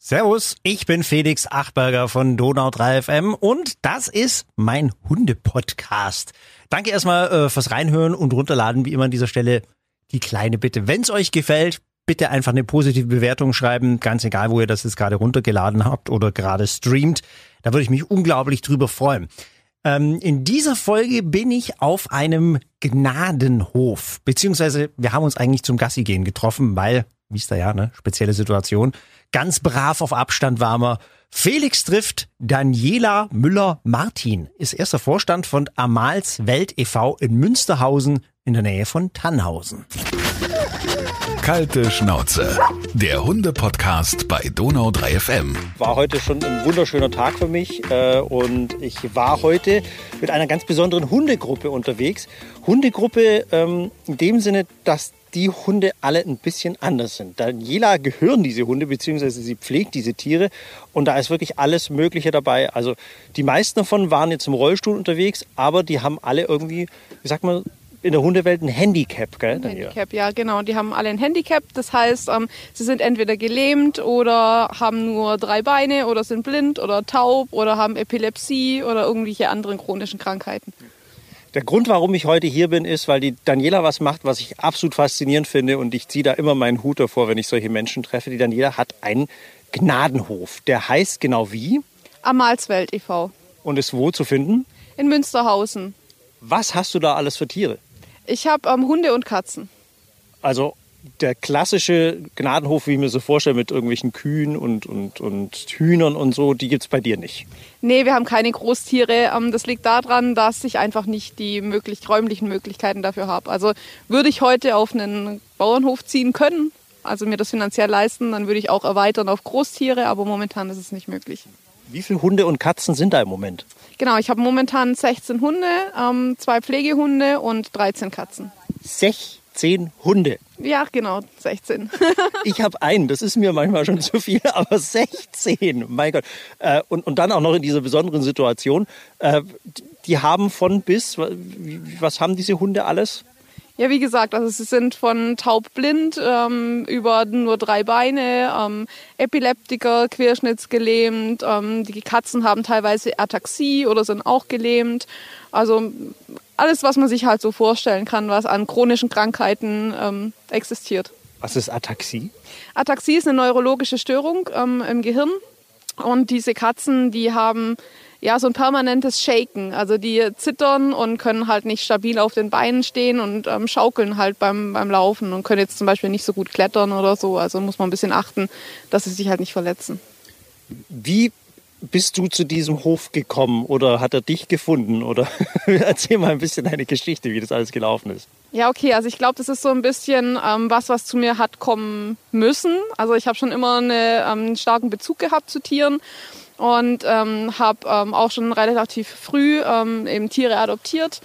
Servus, ich bin Felix Achberger von Donau 3 FM und das ist mein Hunde-Podcast. Danke erstmal äh, fürs Reinhören und runterladen, wie immer an dieser Stelle die kleine Bitte. Wenn es euch gefällt, bitte einfach eine positive Bewertung schreiben, ganz egal, wo ihr das jetzt gerade runtergeladen habt oder gerade streamt. Da würde ich mich unglaublich drüber freuen. Ähm, in dieser Folge bin ich auf einem Gnadenhof, beziehungsweise wir haben uns eigentlich zum Gassi gehen getroffen, weil, wie ist da ja, ne, spezielle Situation. Ganz brav auf Abstand war man. Felix trifft Daniela Müller-Martin, ist erster Vorstand von Amals Welt e.V. in Münsterhausen in der Nähe von Tannhausen. Kalte Schnauze, der Hunde-Podcast bei Donau 3 FM. War heute schon ein wunderschöner Tag für mich äh, und ich war heute mit einer ganz besonderen Hundegruppe unterwegs. Hundegruppe ähm, in dem Sinne, dass die Hunde alle ein bisschen anders sind. Daniela gehören diese Hunde, beziehungsweise sie pflegt diese Tiere und da ist wirklich alles Mögliche dabei. Also die meisten davon waren jetzt im Rollstuhl unterwegs, aber die haben alle irgendwie, wie sagt man, in der Hundewelt ein Handicap, gell? Ein Handicap, ja, genau. Die haben alle ein Handicap. Das heißt, ähm, sie sind entweder gelähmt oder haben nur drei Beine oder sind blind oder taub oder haben Epilepsie oder irgendwelche anderen chronischen Krankheiten. Der Grund, warum ich heute hier bin, ist, weil die Daniela was macht, was ich absolut faszinierend finde und ich ziehe da immer meinen Hut davor, wenn ich solche Menschen treffe. Die Daniela hat einen Gnadenhof. Der heißt genau wie? Amalswelt e.V. Und ist wo zu finden? In Münsterhausen. Was hast du da alles für Tiere? Ich habe ähm, Hunde und Katzen. Also der klassische Gnadenhof, wie ich mir so vorstelle, mit irgendwelchen Kühen und, und, und Hühnern und so, die gibt es bei dir nicht. Nee, wir haben keine Großtiere. Ähm, das liegt daran, dass ich einfach nicht die möglich, räumlichen Möglichkeiten dafür habe. Also würde ich heute auf einen Bauernhof ziehen können, also mir das finanziell leisten, dann würde ich auch erweitern auf Großtiere, aber momentan ist es nicht möglich. Wie viele Hunde und Katzen sind da im Moment? Genau, ich habe momentan 16 Hunde, ähm, zwei Pflegehunde und 13 Katzen. 16 Hunde? Ja, genau, 16. ich habe einen, das ist mir manchmal schon zu viel, aber 16, mein Gott. Äh, und, und dann auch noch in dieser besonderen Situation. Äh, die haben von bis, was haben diese Hunde alles? Ja, wie gesagt, also sie sind von taubblind ähm, über nur drei Beine, ähm, Epileptiker, querschnittsgelähmt. Ähm, die Katzen haben teilweise Ataxie oder sind auch gelähmt. Also alles, was man sich halt so vorstellen kann, was an chronischen Krankheiten ähm, existiert. Was ist Ataxie? Ataxie ist eine neurologische Störung ähm, im Gehirn. Und diese Katzen, die haben ja, so ein permanentes Shaken. Also die zittern und können halt nicht stabil auf den Beinen stehen und ähm, schaukeln halt beim, beim Laufen und können jetzt zum Beispiel nicht so gut klettern oder so. Also muss man ein bisschen achten, dass sie sich halt nicht verletzen. Wie bist du zu diesem Hof gekommen oder hat er dich gefunden? Oder erzähl mal ein bisschen deine Geschichte, wie das alles gelaufen ist. Ja, okay, also ich glaube, das ist so ein bisschen ähm, was, was zu mir hat kommen müssen. Also ich habe schon immer eine, ähm, einen starken Bezug gehabt zu Tieren und ähm, habe ähm, auch schon relativ früh ähm, eben Tiere adoptiert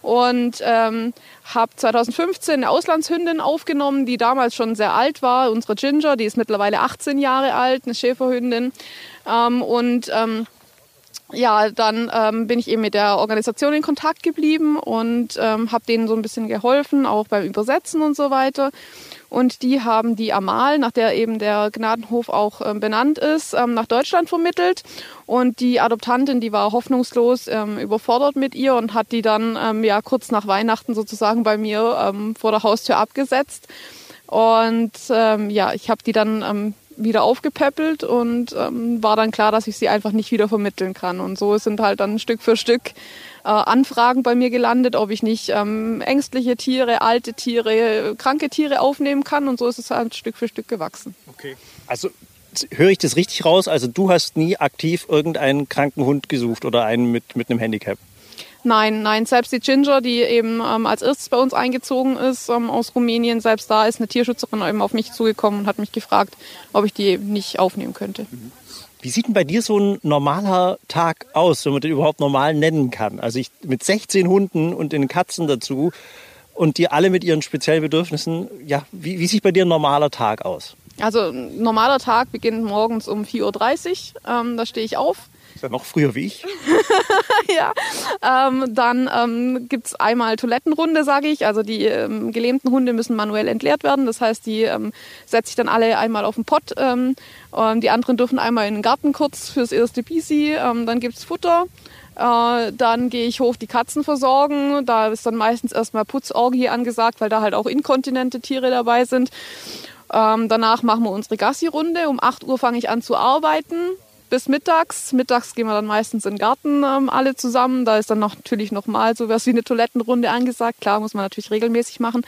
und ähm, habe 2015 eine Auslandshündin aufgenommen, die damals schon sehr alt war, unsere Ginger, die ist mittlerweile 18 Jahre alt, eine Schäferhündin ähm, und ähm, ja, dann ähm, bin ich eben mit der Organisation in Kontakt geblieben und ähm, habe denen so ein bisschen geholfen, auch beim Übersetzen und so weiter. Und die haben die Amal, nach der eben der Gnadenhof auch ähm, benannt ist, ähm, nach Deutschland vermittelt. Und die Adoptantin, die war hoffnungslos ähm, überfordert mit ihr und hat die dann ähm, ja kurz nach Weihnachten sozusagen bei mir ähm, vor der Haustür abgesetzt. Und ähm, ja, ich habe die dann ähm, wieder aufgepäppelt und ähm, war dann klar, dass ich sie einfach nicht wieder vermitteln kann. Und so sind halt dann Stück für Stück äh, Anfragen bei mir gelandet, ob ich nicht ähm, ängstliche Tiere, alte Tiere, kranke Tiere aufnehmen kann. Und so ist es halt Stück für Stück gewachsen. Okay. Also höre ich das richtig raus? Also du hast nie aktiv irgendeinen kranken Hund gesucht oder einen mit, mit einem Handicap? Nein, nein, selbst die Ginger, die eben ähm, als erstes bei uns eingezogen ist ähm, aus Rumänien, selbst da ist eine Tierschützerin eben auf mich zugekommen und hat mich gefragt, ob ich die nicht aufnehmen könnte. Wie sieht denn bei dir so ein normaler Tag aus, wenn man den überhaupt normal nennen kann? Also ich mit 16 Hunden und den Katzen dazu und die alle mit ihren speziellen Bedürfnissen, ja, wie, wie sieht bei dir ein normaler Tag aus? Also ein normaler Tag beginnt morgens um 4.30 Uhr. Ähm, da stehe ich auf. Ja noch früher wie ich. ja. Ähm, dann ähm, gibt es einmal Toilettenrunde, sage ich. Also die ähm, gelähmten Hunde müssen manuell entleert werden. Das heißt, die ähm, setze ich dann alle einmal auf den Pott. Ähm, die anderen dürfen einmal in den Garten kurz fürs erste Bisi. Ähm, dann gibt es Futter. Äh, dann gehe ich hoch die Katzen versorgen. Da ist dann meistens erstmal Putzorgie angesagt, weil da halt auch inkontinente Tiere dabei sind. Ähm, danach machen wir unsere Gassi-Runde. Um 8 Uhr fange ich an zu arbeiten bis mittags. Mittags gehen wir dann meistens in den Garten ähm, alle zusammen. Da ist dann noch, natürlich nochmal so was wie eine Toilettenrunde angesagt. Klar, muss man natürlich regelmäßig machen.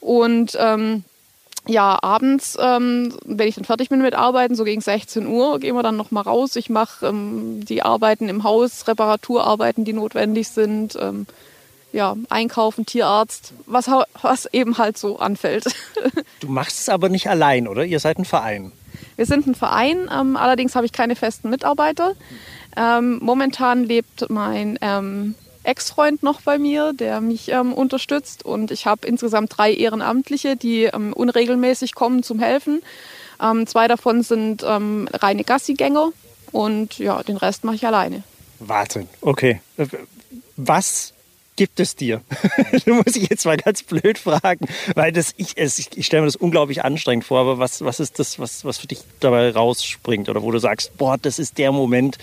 Und ähm, ja, abends, ähm, wenn ich dann fertig bin mit Arbeiten, so gegen 16 Uhr, gehen wir dann nochmal raus. Ich mache ähm, die Arbeiten im Haus, Reparaturarbeiten, die notwendig sind. Ähm, ja, Einkaufen, Tierarzt, was, was eben halt so anfällt. Du machst es aber nicht allein, oder? Ihr seid ein Verein. Wir sind ein Verein, ähm, allerdings habe ich keine festen Mitarbeiter. Ähm, momentan lebt mein ähm, Ex-Freund noch bei mir, der mich ähm, unterstützt und ich habe insgesamt drei Ehrenamtliche, die ähm, unregelmäßig kommen zum Helfen. Ähm, zwei davon sind reine Gassigänger und ja, den Rest mache ich alleine. Wahnsinn, okay. Was gibt es dir? du musst ich jetzt mal ganz blöd fragen, weil das ich, ich, ich stelle mir das unglaublich anstrengend vor, aber was, was ist das, was, was für dich dabei rausspringt oder wo du sagst, boah, das ist der Moment,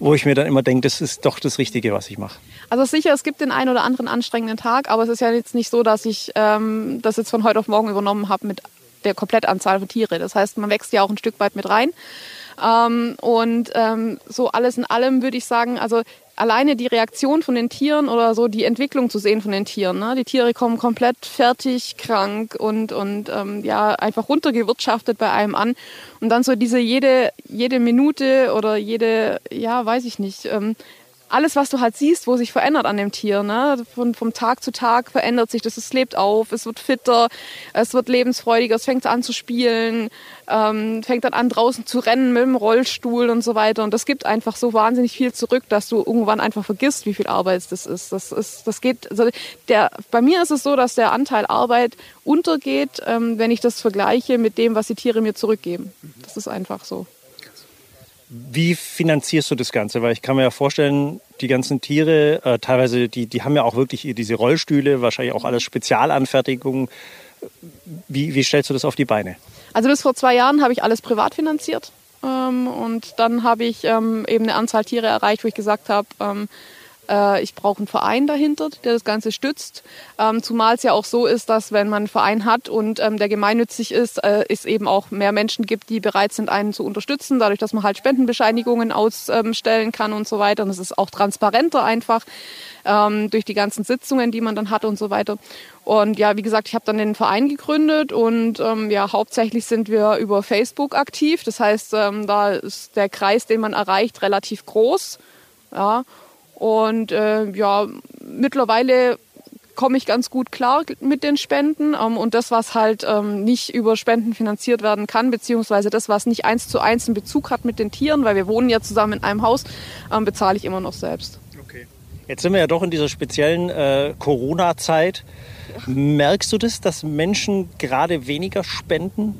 wo ich mir dann immer denke, das ist doch das Richtige, was ich mache. Also sicher, es gibt den einen oder anderen anstrengenden Tag, aber es ist ja jetzt nicht so, dass ich ähm, das jetzt von heute auf morgen übernommen habe mit der Komplettanzahl von Tiere. Das heißt, man wächst ja auch ein Stück weit mit rein. Ähm, und ähm, so alles in allem würde ich sagen, also alleine die Reaktion von den Tieren oder so die Entwicklung zu sehen von den Tieren. Ne? Die Tiere kommen komplett fertig, krank und, und ähm, ja, einfach runtergewirtschaftet bei einem an. Und dann so diese jede, jede Minute oder jede, ja, weiß ich nicht, ähm, alles, was du halt siehst, wo sich verändert an dem Tier. Ne? Von, vom Tag zu Tag verändert sich das. Es lebt auf, es wird fitter, es wird lebensfreudiger, es fängt an zu spielen, ähm, fängt dann an draußen zu rennen mit dem Rollstuhl und so weiter. Und das gibt einfach so wahnsinnig viel zurück, dass du irgendwann einfach vergisst, wie viel Arbeit das ist. Das ist, das geht. Also der, bei mir ist es so, dass der Anteil Arbeit untergeht, ähm, wenn ich das vergleiche mit dem, was die Tiere mir zurückgeben. Das ist einfach so. Wie finanzierst du das Ganze? Weil ich kann mir ja vorstellen, die ganzen Tiere, äh, teilweise, die, die haben ja auch wirklich diese Rollstühle, wahrscheinlich auch alles Spezialanfertigungen. Wie, wie stellst du das auf die Beine? Also bis vor zwei Jahren habe ich alles privat finanziert. Ähm, und dann habe ich ähm, eben eine Anzahl Tiere erreicht, wo ich gesagt habe, ähm, äh, ich brauche einen Verein dahinter, der das Ganze stützt. Ähm, zumal es ja auch so ist, dass wenn man einen Verein hat und ähm, der gemeinnützig ist, äh, es eben auch mehr Menschen gibt, die bereit sind, einen zu unterstützen, dadurch, dass man halt Spendenbescheinigungen ausstellen kann und so weiter. Und es ist auch transparenter einfach ähm, durch die ganzen Sitzungen, die man dann hat und so weiter. Und ja, wie gesagt, ich habe dann den Verein gegründet und ähm, ja, hauptsächlich sind wir über Facebook aktiv. Das heißt, ähm, da ist der Kreis, den man erreicht, relativ groß. Ja, und äh, ja, mittlerweile komme ich ganz gut klar mit den Spenden. Ähm, und das, was halt ähm, nicht über Spenden finanziert werden kann, beziehungsweise das, was nicht eins zu eins einen Bezug hat mit den Tieren, weil wir wohnen ja zusammen in einem Haus, ähm, bezahle ich immer noch selbst. Okay. Jetzt sind wir ja doch in dieser speziellen äh, Corona-Zeit. Merkst du das, dass Menschen gerade weniger spenden?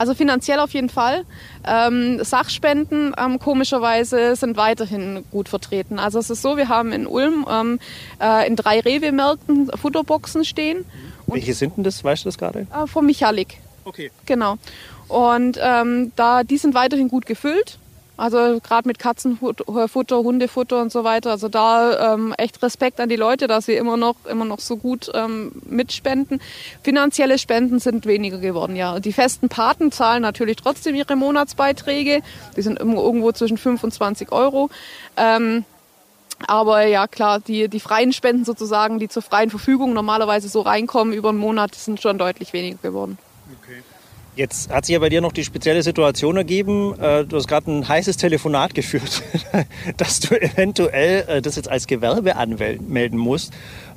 Also finanziell auf jeden Fall. Ähm, Sachspenden ähm, komischerweise sind weiterhin gut vertreten. Also es ist so, wir haben in Ulm ähm, äh, in drei Rewe-Märkten Futterboxen stehen. Welche sind denn das? Weißt du das gerade? Äh, vom Michalik. Okay. Genau. Und ähm, da, die sind weiterhin gut gefüllt. Also gerade mit Katzenfutter, Hundefutter und so weiter. Also da ähm, echt Respekt an die Leute, dass sie immer noch, immer noch so gut ähm, mitspenden. Finanzielle Spenden sind weniger geworden, ja. Die festen Paten zahlen natürlich trotzdem ihre Monatsbeiträge. Die sind irgendwo zwischen 5 und 20 Euro. Ähm, aber ja, klar, die, die freien Spenden sozusagen, die zur freien Verfügung normalerweise so reinkommen über einen Monat, sind schon deutlich weniger geworden. Okay. Jetzt hat sich ja bei dir noch die spezielle Situation ergeben. Äh, du hast gerade ein heißes Telefonat geführt, dass du eventuell äh, das jetzt als Gewerbe anmelden musst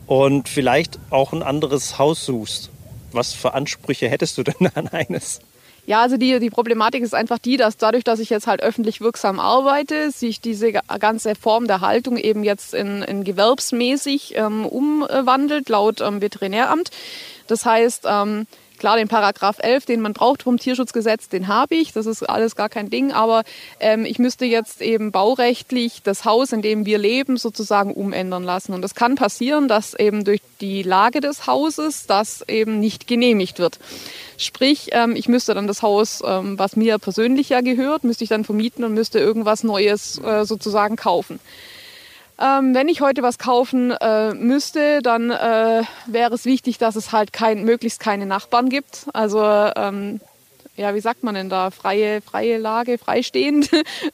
und vielleicht auch ein anderes Haus suchst. Was für Ansprüche hättest du denn an eines? Ja, also die, die Problematik ist einfach die, dass dadurch, dass ich jetzt halt öffentlich wirksam arbeite, sich diese ganze Form der Haltung eben jetzt in, in gewerbsmäßig ähm, umwandelt, laut ähm, Veterinäramt. Das heißt, ähm, klar, den Paragraph 11, den man braucht vom Tierschutzgesetz, den habe ich. Das ist alles gar kein Ding. Aber ähm, ich müsste jetzt eben baurechtlich das Haus, in dem wir leben, sozusagen umändern lassen. Und das kann passieren, dass eben durch die Lage des Hauses das eben nicht genehmigt wird. Sprich, ähm, ich müsste dann das Haus, ähm, was mir persönlich ja gehört, müsste ich dann vermieten und müsste irgendwas Neues äh, sozusagen kaufen. Ähm, wenn ich heute was kaufen äh, müsste, dann äh, wäre es wichtig, dass es halt kein, möglichst keine Nachbarn gibt. Also ähm, ja, wie sagt man denn da? Freie, freie Lage, freistehend.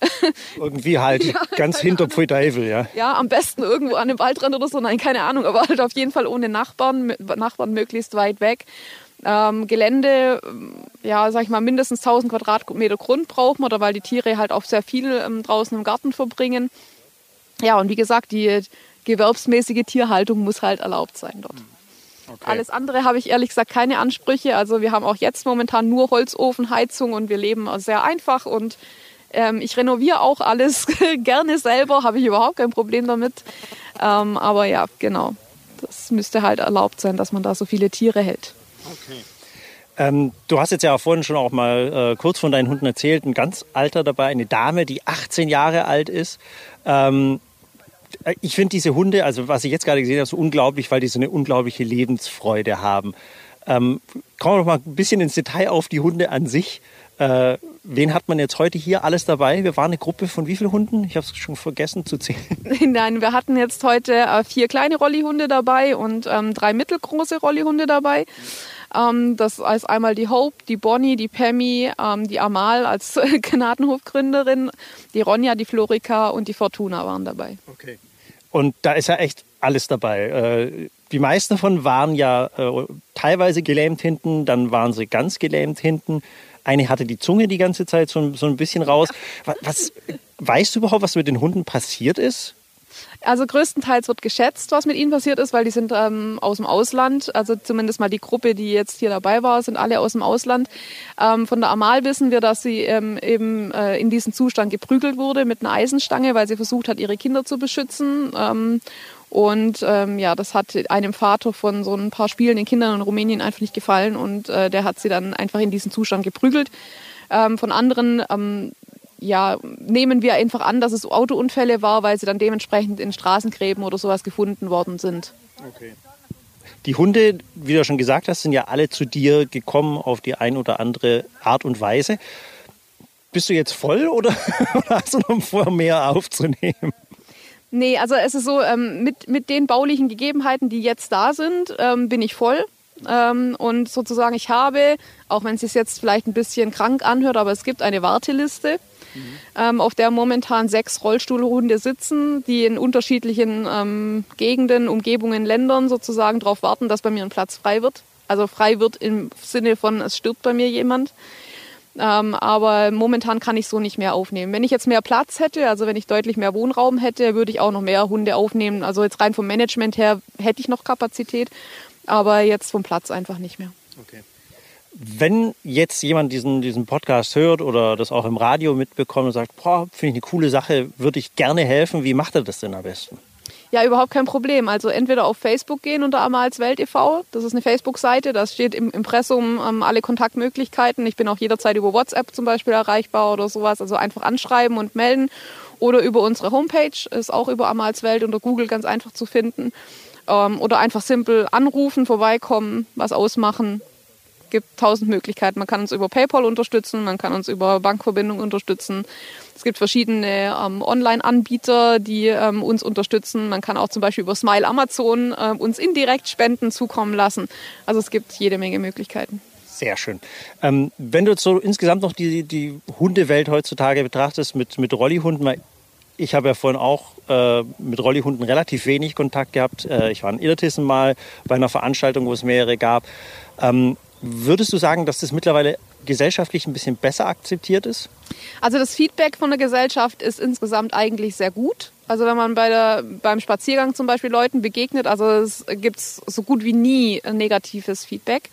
Irgendwie halt ja, ganz hinter Pfui ja. Ja, am besten irgendwo an einem Waldrand oder so, nein, keine Ahnung, aber halt auf jeden Fall ohne Nachbarn, Nachbarn möglichst weit weg. Ähm, Gelände, ja, sag ich mal, mindestens 1000 Quadratmeter Grund braucht man, oder weil die Tiere halt auch sehr viel ähm, draußen im Garten verbringen. Ja, und wie gesagt, die gewerbsmäßige Tierhaltung muss halt erlaubt sein dort. Hm. Okay. Alles andere habe ich ehrlich gesagt keine Ansprüche. Also wir haben auch jetzt momentan nur Holzofenheizung und wir leben sehr einfach und ähm, ich renoviere auch alles gerne selber, habe ich überhaupt kein Problem damit. Ähm, aber ja, genau, das müsste halt erlaubt sein, dass man da so viele Tiere hält. Okay. Ähm, du hast jetzt ja vorhin schon auch mal äh, kurz von deinen Hunden erzählt, ein ganz alter dabei, eine Dame, die 18 Jahre alt ist. Ähm, äh, ich finde diese Hunde, also was ich jetzt gerade gesehen habe, so unglaublich, weil die so eine unglaubliche Lebensfreude haben. Ähm, kommen wir noch mal ein bisschen ins Detail auf die Hunde an sich. Äh, wen hat man jetzt heute hier alles dabei? Wir waren eine Gruppe von wie vielen Hunden? Ich habe es schon vergessen zu zählen. Nein, wir hatten jetzt heute äh, vier kleine Rollihunde dabei und ähm, drei mittelgroße Rollihunde dabei. Ähm, das ist einmal die Hope, die Bonnie, die Pammy, ähm, die Amal als Gnadenhofgründerin, die Ronja, die Florika und die Fortuna waren dabei. Okay. Und da ist ja echt alles dabei. Äh, die meisten davon waren ja äh, teilweise gelähmt hinten, dann waren sie ganz gelähmt hinten. Eine hatte die Zunge die ganze Zeit so, so ein bisschen raus. Was, weißt du überhaupt, was mit den Hunden passiert ist? Also größtenteils wird geschätzt, was mit ihnen passiert ist, weil die sind ähm, aus dem Ausland. Also zumindest mal die Gruppe, die jetzt hier dabei war, sind alle aus dem Ausland. Ähm, von der Amal wissen wir, dass sie ähm, eben äh, in diesem Zustand geprügelt wurde mit einer Eisenstange, weil sie versucht hat, ihre Kinder zu beschützen. Ähm, und ähm, ja, das hat einem Vater von so ein paar spielenden Kindern in Rumänien einfach nicht gefallen und äh, der hat sie dann einfach in diesen Zustand geprügelt. Ähm, von anderen ähm, ja, nehmen wir einfach an, dass es Autounfälle war, weil sie dann dementsprechend in Straßengräben oder sowas gefunden worden sind. Okay. Die Hunde, wie du schon gesagt hast, sind ja alle zu dir gekommen auf die ein oder andere Art und Weise. Bist du jetzt voll oder hast du noch vor, mehr aufzunehmen? Nee, also es ist so, ähm, mit, mit den baulichen Gegebenheiten, die jetzt da sind, ähm, bin ich voll. Ähm, und sozusagen, ich habe, auch wenn es sich jetzt vielleicht ein bisschen krank anhört, aber es gibt eine Warteliste mhm. ähm, auf der momentan sechs Rollstuhlhunde sitzen, die in unterschiedlichen ähm, Gegenden, Umgebungen, Ländern sozusagen darauf warten, dass bei mir ein Platz frei wird. Also frei wird im Sinne von, es stirbt bei mir jemand. Ähm, aber momentan kann ich so nicht mehr aufnehmen. Wenn ich jetzt mehr Platz hätte, also wenn ich deutlich mehr Wohnraum hätte, würde ich auch noch mehr Hunde aufnehmen. Also jetzt rein vom Management her hätte ich noch Kapazität, aber jetzt vom Platz einfach nicht mehr. Okay. Wenn jetzt jemand diesen, diesen Podcast hört oder das auch im Radio mitbekommt und sagt, finde ich eine coole Sache, würde ich gerne helfen, wie macht er das denn am besten? Ja, überhaupt kein Problem. Also entweder auf Facebook gehen unter Amals Welt e.V., das ist eine Facebook-Seite, da steht im Impressum ähm, alle Kontaktmöglichkeiten. Ich bin auch jederzeit über WhatsApp zum Beispiel erreichbar oder sowas. Also einfach anschreiben und melden. Oder über unsere Homepage, ist auch über Amals Welt unter Google ganz einfach zu finden. Ähm, oder einfach simpel anrufen, vorbeikommen, was ausmachen gibt tausend Möglichkeiten. Man kann uns über PayPal unterstützen, man kann uns über Bankverbindung unterstützen. Es gibt verschiedene ähm, Online-Anbieter, die ähm, uns unterstützen. Man kann auch zum Beispiel über Smile Amazon äh, uns indirekt Spenden zukommen lassen. Also es gibt jede Menge Möglichkeiten. Sehr schön. Ähm, wenn du jetzt so insgesamt noch die, die Hundewelt heutzutage betrachtest mit, mit Rollihunden, ich habe ja vorhin auch äh, mit Rollihunden relativ wenig Kontakt gehabt. Äh, ich war in Illertissen mal bei einer Veranstaltung, wo es mehrere gab. Ähm, Würdest du sagen, dass das mittlerweile gesellschaftlich ein bisschen besser akzeptiert ist? Also das Feedback von der Gesellschaft ist insgesamt eigentlich sehr gut. Also wenn man bei der, beim Spaziergang zum Beispiel Leuten begegnet, also es gibt so gut wie nie negatives Feedback.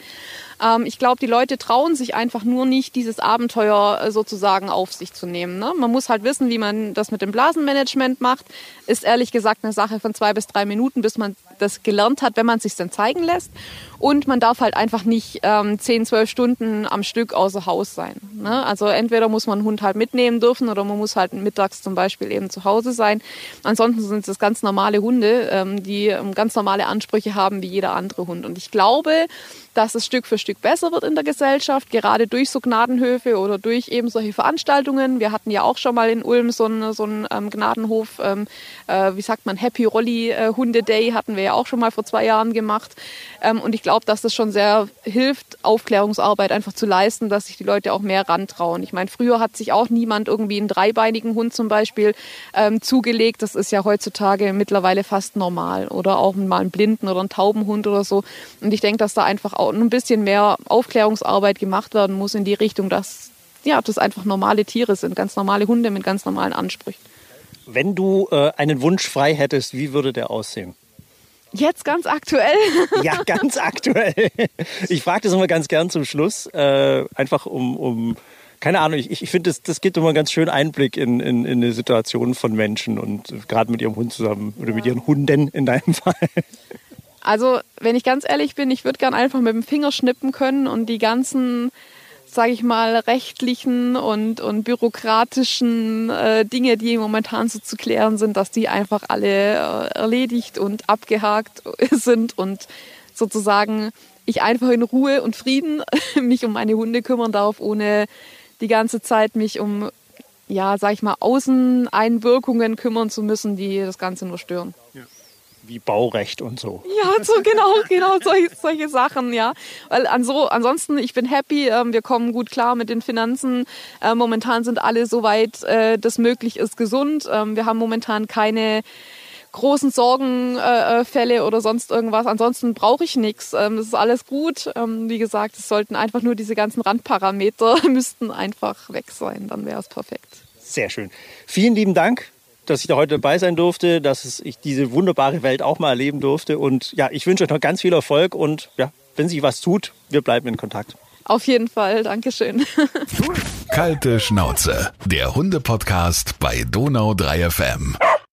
Ähm, ich glaube, die Leute trauen sich einfach nur nicht, dieses Abenteuer äh, sozusagen auf sich zu nehmen. Ne? Man muss halt wissen, wie man das mit dem Blasenmanagement macht. Ist ehrlich gesagt eine Sache von zwei bis drei Minuten, bis man das gelernt hat, wenn man es sich dann zeigen lässt. Und man darf halt einfach nicht ähm, 10, 12 Stunden am Stück außer Haus sein. Ne? Also entweder muss man einen Hund halt mitnehmen dürfen oder man muss halt mittags zum Beispiel eben zu Hause sein. Ansonsten sind es ganz normale Hunde, ähm, die ähm, ganz normale Ansprüche haben wie jeder andere Hund. Und ich glaube, dass es Stück für Stück besser wird in der Gesellschaft, gerade durch so Gnadenhöfe oder durch eben solche Veranstaltungen. Wir hatten ja auch schon mal in Ulm so einen, so einen ähm, Gnadenhof, ähm, äh, wie sagt man, Happy Rolli äh, Hunde Day hatten wir ja auch schon mal vor zwei Jahren gemacht. Ähm, und ich glaube, dass das schon sehr hilft, Aufklärungsarbeit einfach zu leisten, dass sich die Leute auch mehr rantrauen. Ich meine, früher hat sich auch niemand irgendwie einen dreibeinigen Hund zum Beispiel ähm, zugelegt. Das ist ja heutzutage mittlerweile fast normal. Oder auch mal einen blinden oder einen tauben Hund oder so. Und ich denke, dass da einfach auch ein bisschen mehr Aufklärungsarbeit gemacht werden muss in die Richtung, dass ja, das einfach normale Tiere sind, ganz normale Hunde mit ganz normalen Ansprüchen. Wenn du äh, einen Wunsch frei hättest, wie würde der aussehen? Jetzt ganz aktuell? ja, ganz aktuell. Ich frage das immer ganz gern zum Schluss, äh, einfach um, um, keine Ahnung, ich, ich finde, das, das gibt immer einen ganz schönen Einblick in, in, in eine Situation von Menschen und gerade mit ihrem Hund zusammen oder ja. mit ihren Hunden in deinem Fall. Also, wenn ich ganz ehrlich bin, ich würde gern einfach mit dem Finger schnippen können und die ganzen, sage ich mal, rechtlichen und, und bürokratischen äh, Dinge, die momentan so zu klären sind, dass die einfach alle äh, erledigt und abgehakt sind und sozusagen ich einfach in Ruhe und Frieden mich um meine Hunde kümmern darf, ohne die ganze Zeit mich um, ja, sag ich mal, Außeneinwirkungen kümmern zu müssen, die das Ganze nur stören. Ja wie Baurecht und so. Ja, so genau, genau solche, solche Sachen, ja. Weil an so, ansonsten, ich bin happy, äh, wir kommen gut klar mit den Finanzen. Äh, momentan sind alle soweit äh, das möglich ist gesund. Ähm, wir haben momentan keine großen Sorgenfälle äh, oder sonst irgendwas. Ansonsten brauche ich nichts. Ähm, es ist alles gut. Ähm, wie gesagt, es sollten einfach nur diese ganzen Randparameter müssten einfach weg sein. Dann wäre es perfekt. Sehr schön. Vielen lieben Dank dass ich da heute dabei sein durfte, dass ich diese wunderbare Welt auch mal erleben durfte. Und ja, ich wünsche euch noch ganz viel Erfolg und ja, wenn sich was tut, wir bleiben in Kontakt. Auf jeden Fall, Dankeschön. Kalte Schnauze, der Hunde-Podcast bei Donau 3 FM.